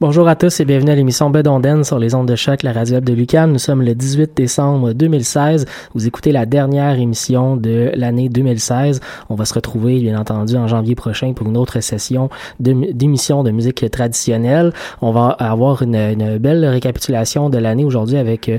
Bonjour à tous et bienvenue à l'émission Bedonden sur les ondes de choc, la radio de Lucam. Nous sommes le 18 décembre 2016. Vous écoutez la dernière émission de l'année 2016. On va se retrouver, bien entendu, en janvier prochain pour une autre session d'émission de, musique traditionnelle. On va avoir une, belle récapitulation de l'année aujourd'hui avec euh,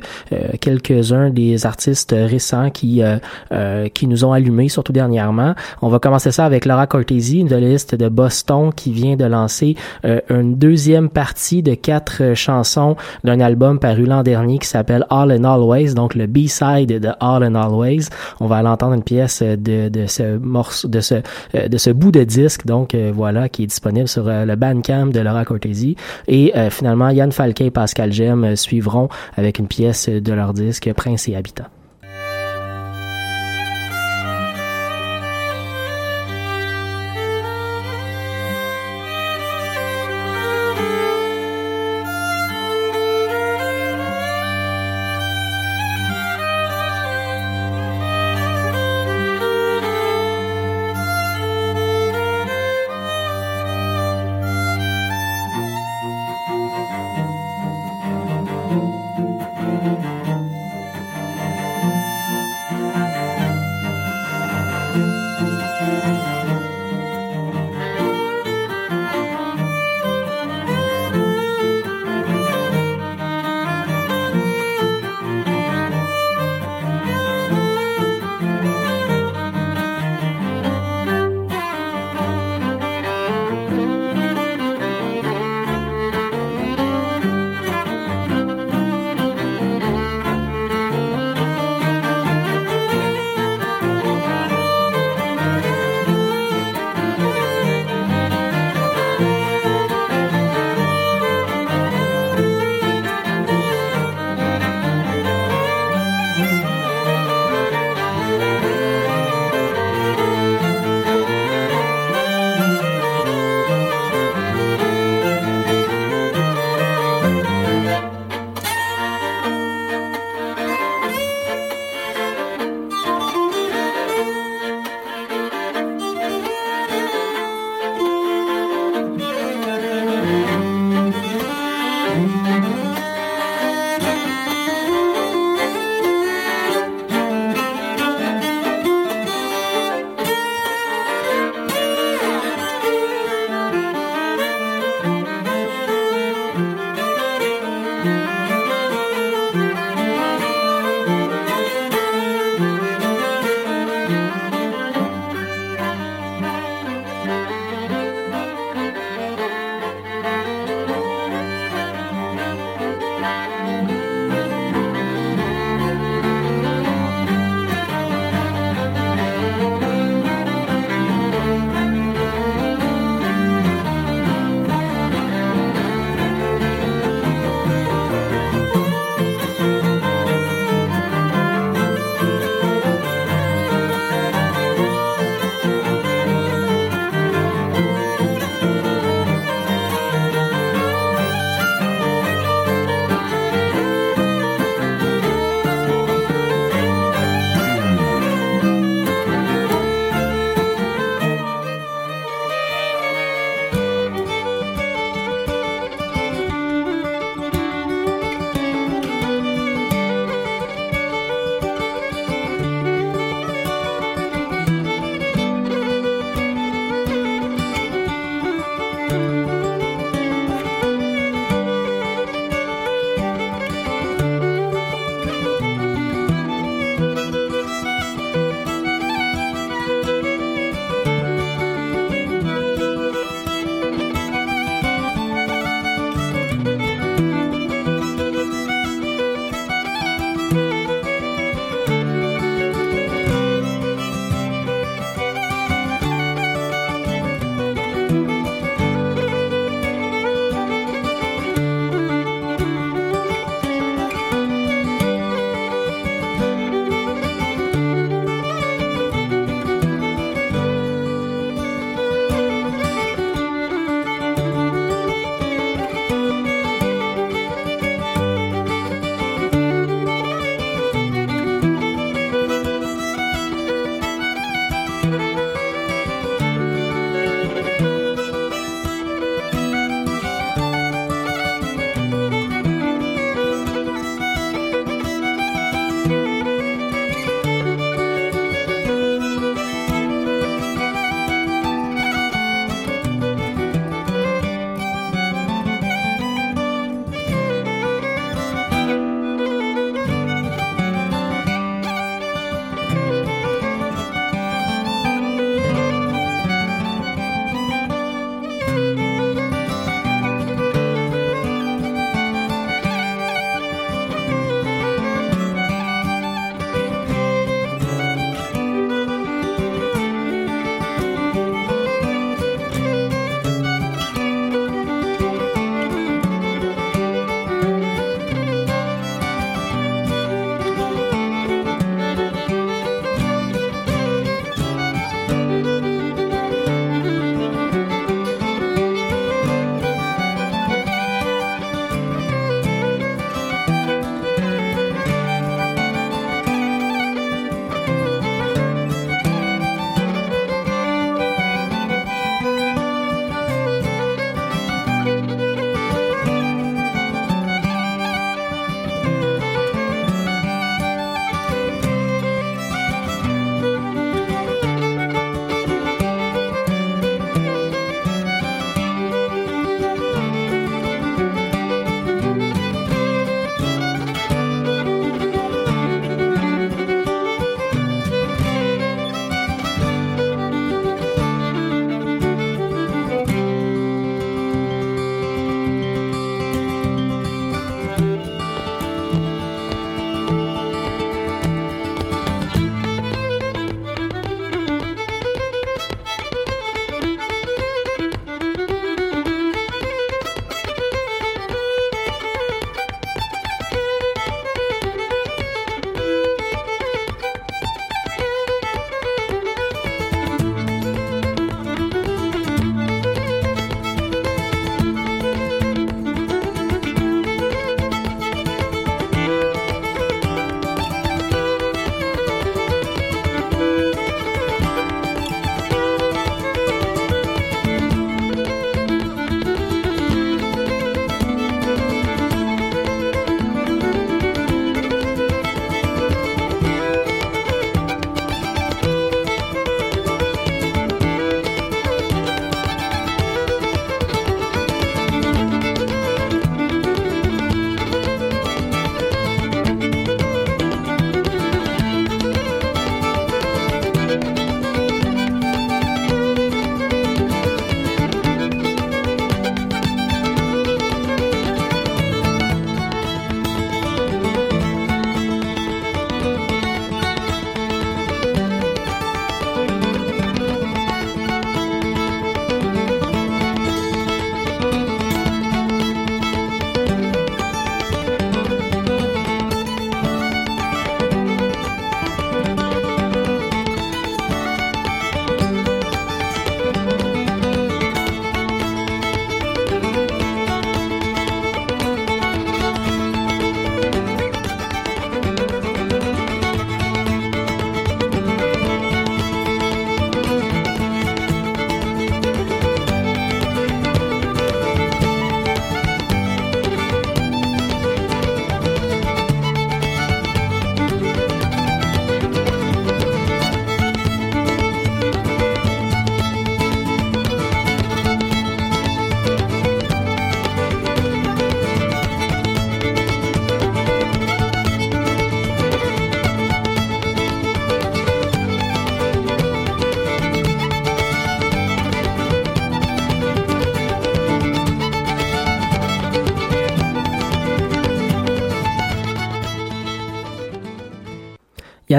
quelques-uns des artistes récents qui euh, euh, qui nous ont allumés, surtout dernièrement. On va commencer ça avec Laura Cortesi, une violiste de Boston qui vient de lancer une deuxième partie partie de quatre euh, chansons d'un album paru l'an dernier qui s'appelle All and Always, donc le B-side de All and Always. On va l'entendre une pièce de, de ce morceau, de ce, euh, de ce bout de disque, donc euh, voilà, qui est disponible sur le Bandcamp de Laura Cortesi. Et finalement, Yann Falquet et Pascal Gem suivront avec une pièce de leur disque Prince et Habitant.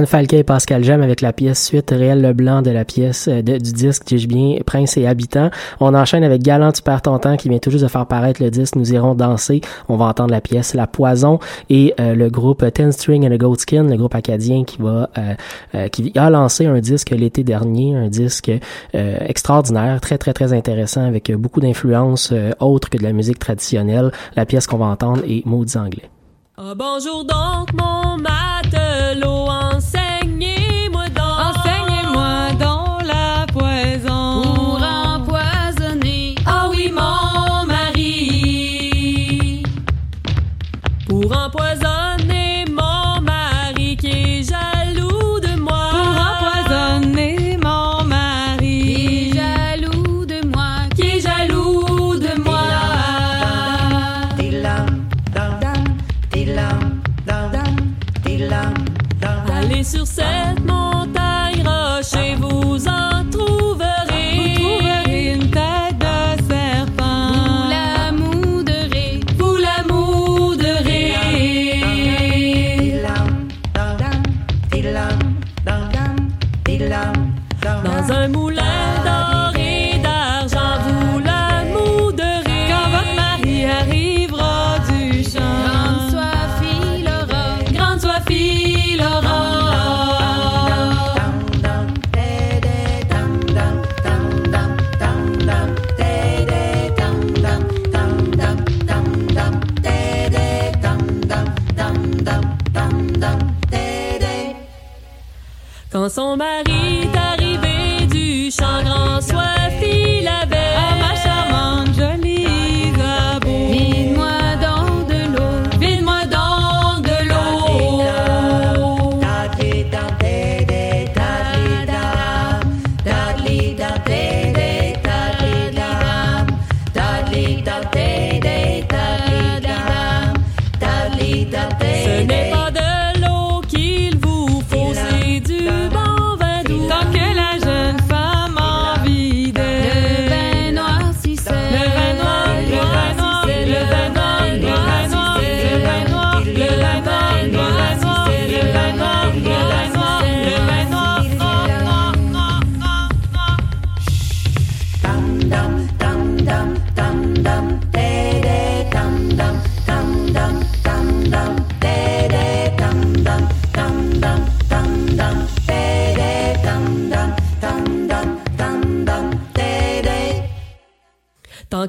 Yann Falquet et Pascal Jam avec la pièce suite Réel Leblanc de la pièce euh, de, du disque dis-je bien Prince et Habitant. On enchaîne avec Galant tu perds qui vient tout juste de faire paraître le disque Nous irons danser. On va entendre la pièce La Poison et euh, le groupe Ten String and the Goatskin, le groupe acadien qui va euh, euh, qui a lancé un disque l'été dernier, un disque extraordinaire, très très très intéressant avec beaucoup d'influences autres que de la musique traditionnelle. La pièce qu'on va entendre est Maudits anglais. Ah, bonjour donc mon matelot hein.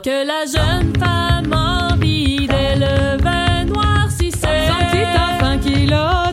que la jeune femme envie d'élevait noircissait. Son petit enfant hein. qui l'a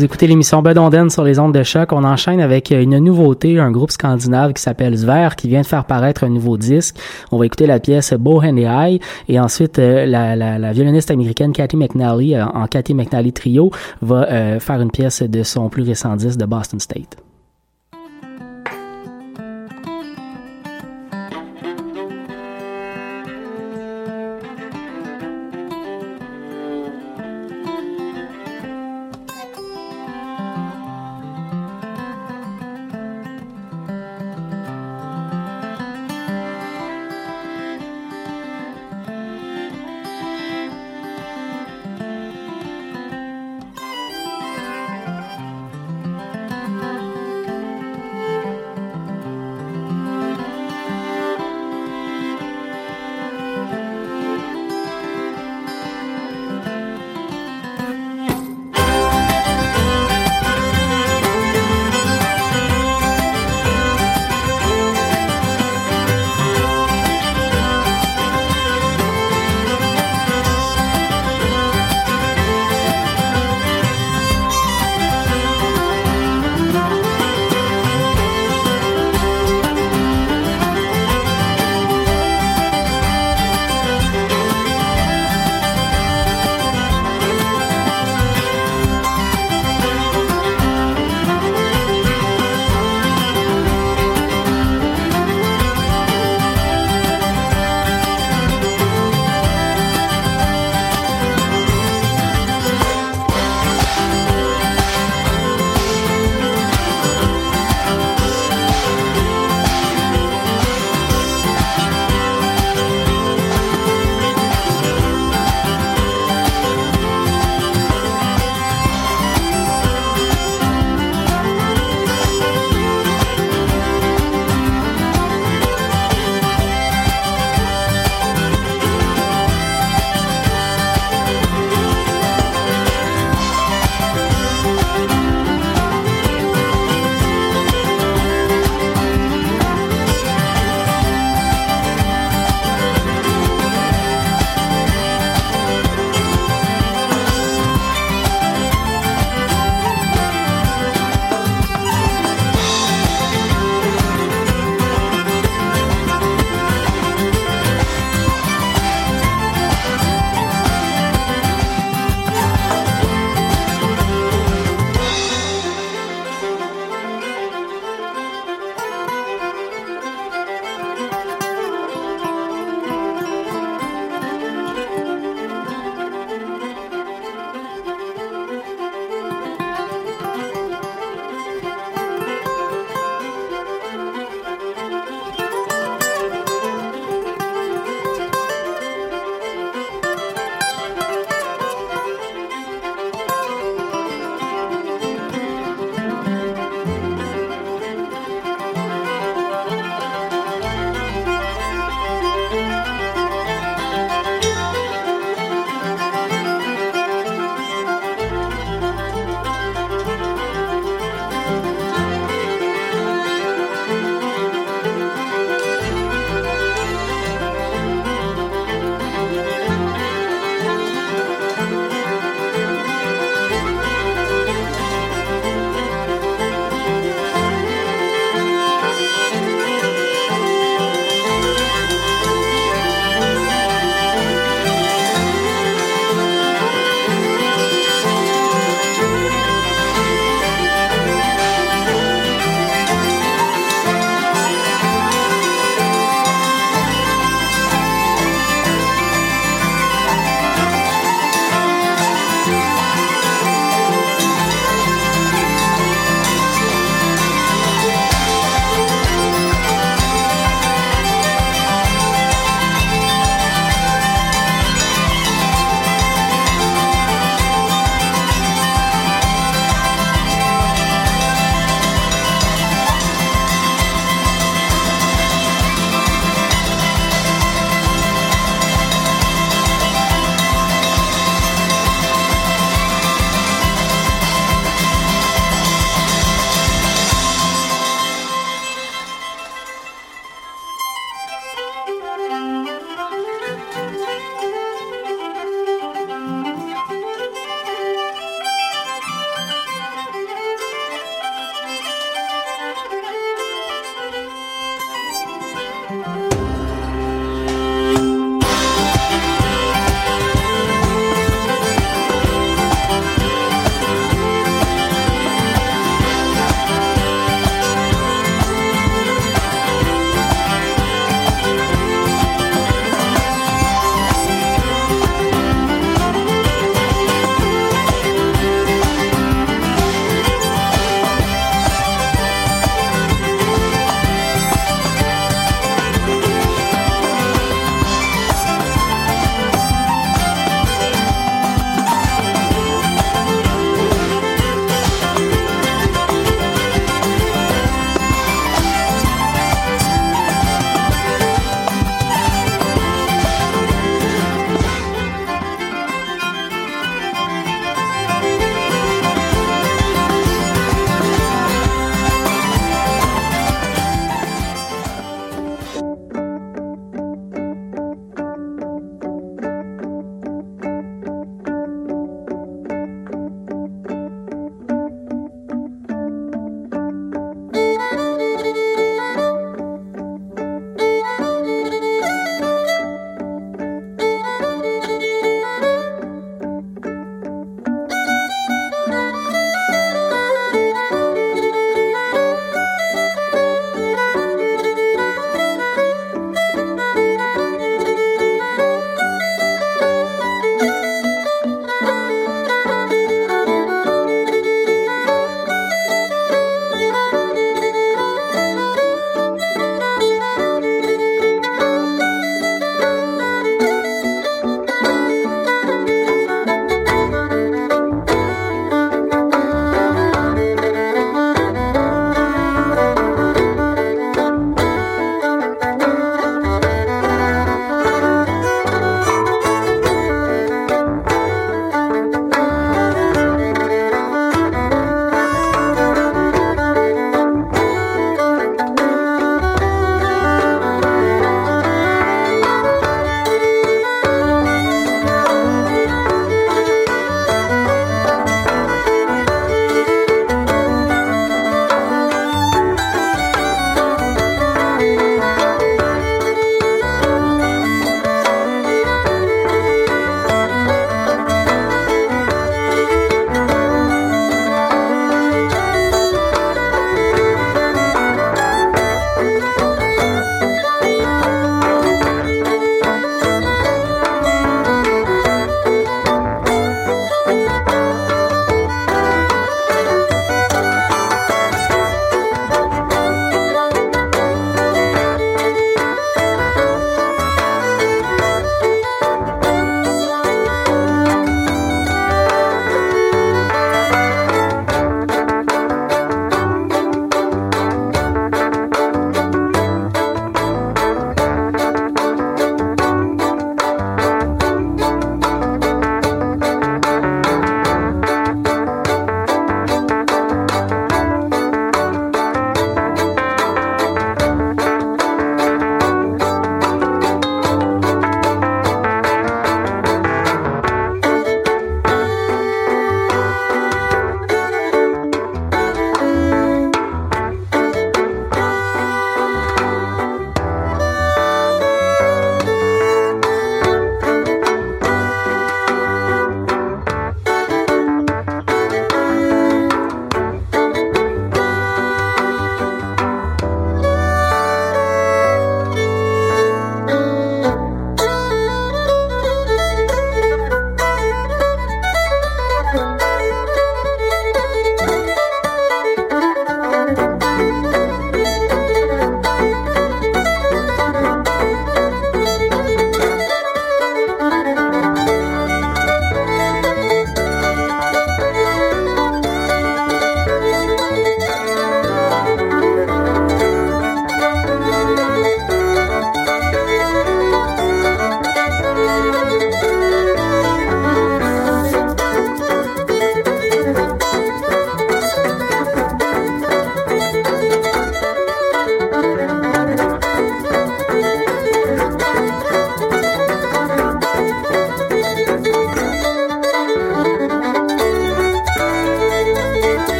Vous écoutez l'émission Bedonden sur les ondes de choc. On enchaîne avec une nouveauté, un groupe scandinave qui s'appelle Sver, qui vient de faire paraître un nouveau disque. On va écouter la pièce Bohen and High et ensuite euh, la, la, la, violoniste américaine Cathy McNally euh, en Cathy McNally Trio va euh, faire une pièce de son plus récent disque de Boston State.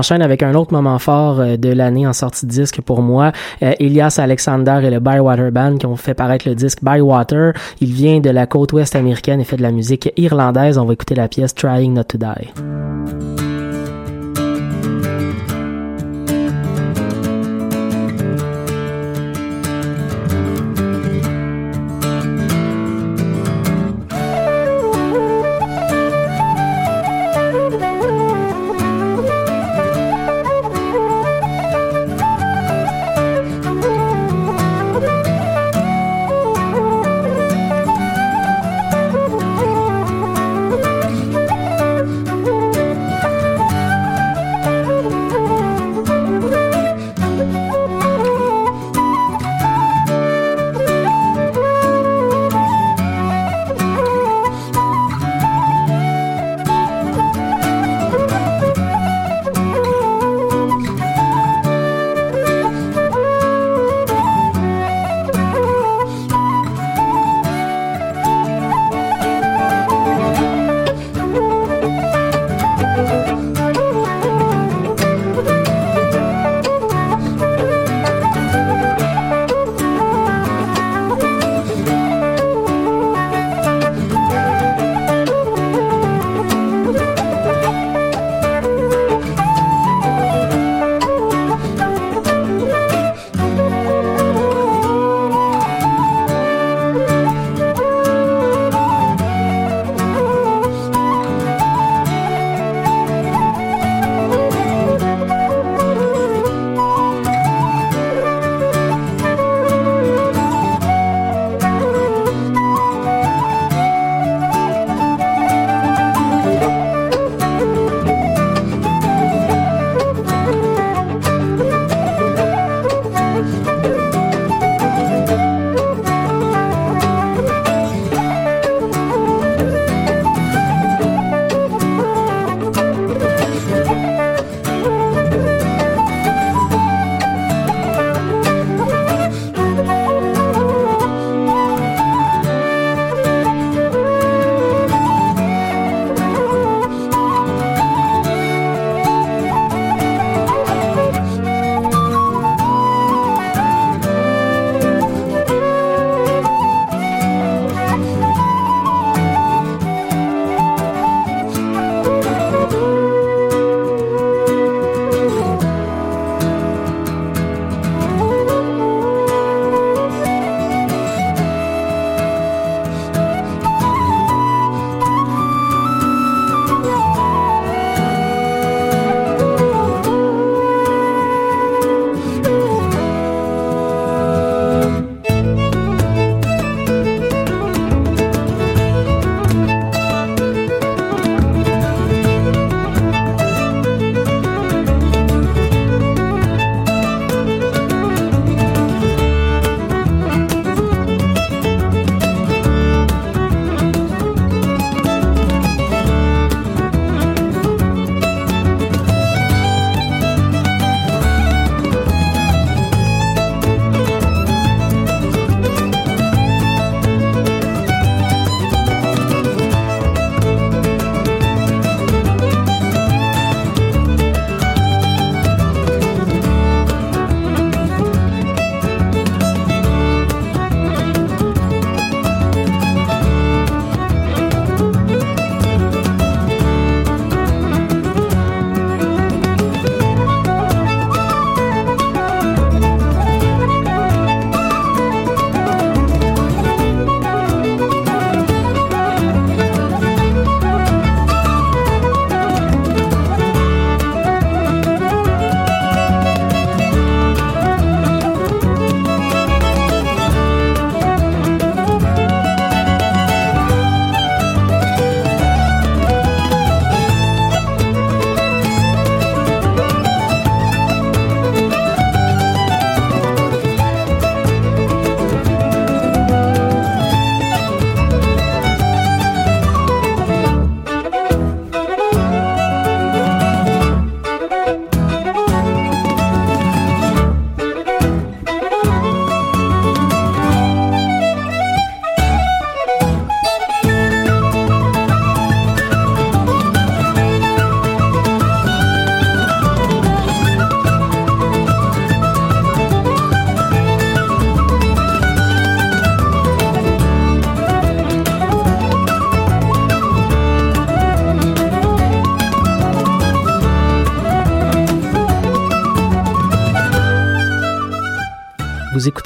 Enchaîne avec un autre moment fort euh, de l'année en sortie de disque pour moi. Euh, Elias Alexander et le Bywater Band qui ont fait paraître le disque Bywater. Il vient de la côte ouest américaine et fait de la musique irlandaise. On va écouter la pièce Trying Not to Die.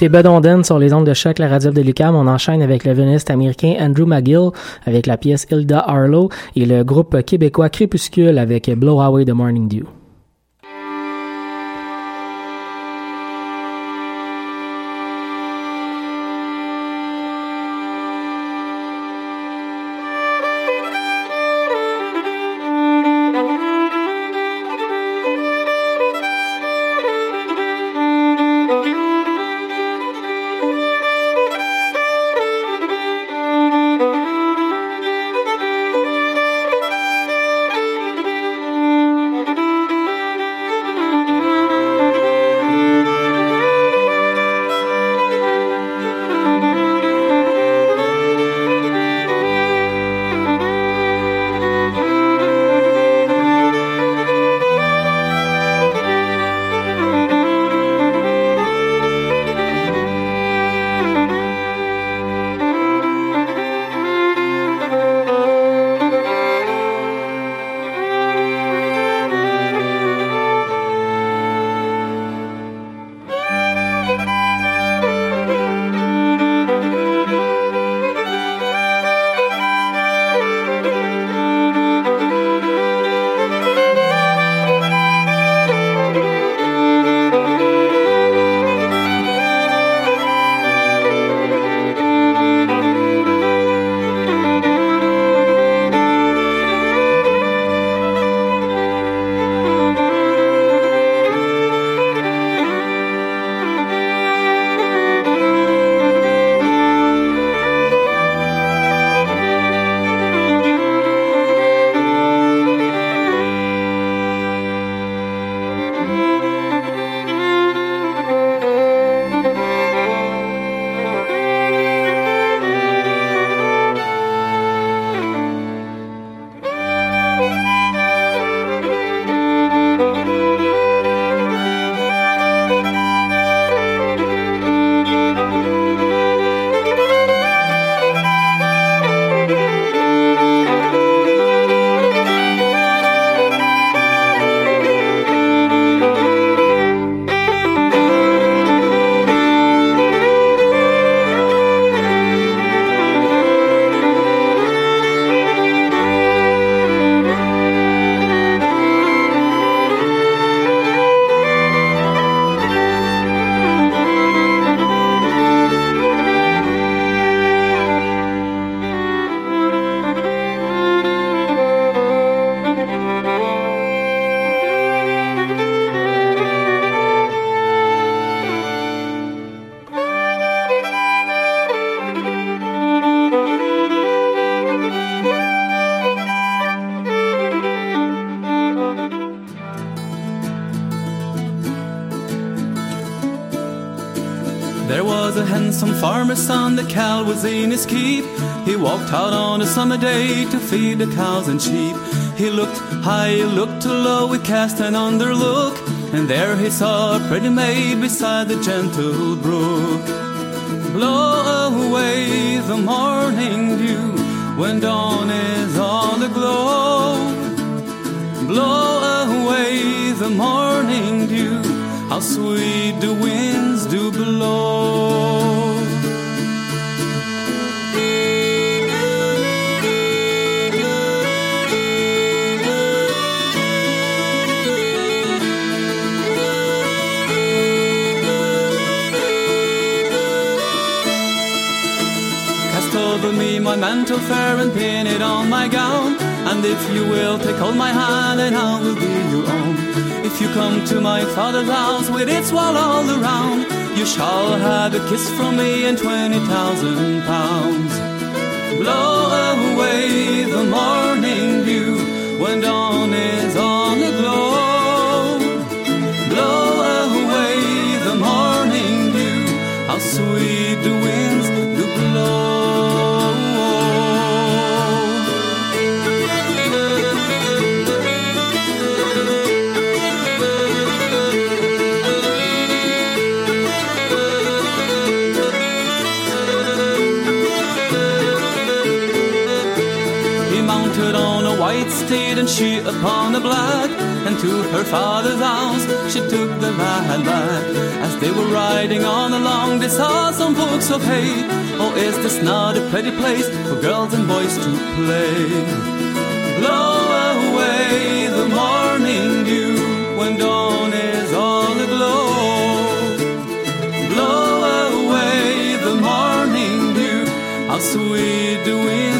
Vous écoutez Bud Onden sur les ondes de choc, la radio de Lucam. On enchaîne avec le violoniste américain Andrew McGill avec la pièce Hilda Harlow et le groupe québécois Crépuscule avec Blow Away the Morning Dew. Cow was in his keep. He walked out on a summer day to feed the cows and sheep. He looked high, he looked low, he cast an underlook, and there he saw a pretty maid beside the gentle brook. Blow away the morning dew when dawn is on the aglow. Blow away the morning dew, how sweet the winds do blow. Mantle fair and pin it on my gown. And if you will take hold my hand, and I will be your own. If you come to my father's house with its wall all around, you shall have a kiss from me and twenty thousand pounds. Blow away the morning dew when dawn is on the glow. Blow away the morning dew, how sweet the winds she upon a black. And to her father's house she took the lad back. As they were riding on along, they saw some folks of hay. Oh, is this not a pretty place for girls and boys to play? Blow away the morning dew when dawn is all aglow. Blow away the morning dew, how sweet the winds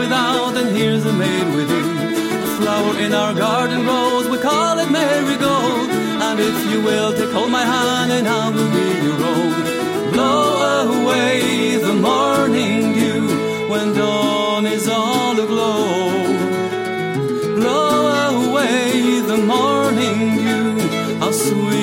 without, and here's a maid within. A flower in our garden grows, we call it marigold. And if you will take hold my hand, and I will be your own. Blow away the morning dew when dawn is all aglow. Blow away the morning dew, how sweet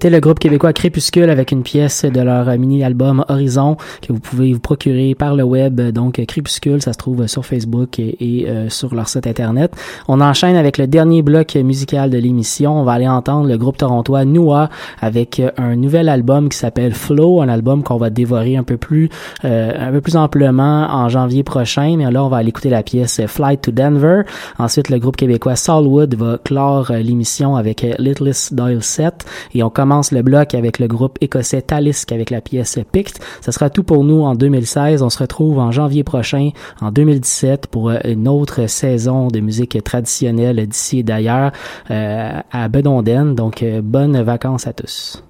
C'était le groupe québécois Crépuscule avec une pièce de leur mini-album Horizon que vous pouvez vous procurer par le web. Donc Crépuscule, ça se trouve sur Facebook et, et, euh, sur leur site internet. On enchaîne avec le dernier bloc musical de l'émission. On va aller entendre le groupe torontois Noua avec un nouvel album qui s'appelle Flow, un album qu'on va dévorer un peu plus euh, un peu plus amplement en janvier prochain. Mais là, on va aller écouter la pièce Flight to Denver. Ensuite, le groupe québécois Solwood va clore euh, l'émission avec Littlest Doyle 7 et on commence le bloc avec le groupe écossais Talisk avec la pièce Pict. Ce sera tout pour nous en 2016. On se retrouve en janvier prochain, en 2017, pour une autre saison de musique traditionnelle d'ici et d'ailleurs euh, à Bedonden. Donc, euh, bonnes vacances à tous.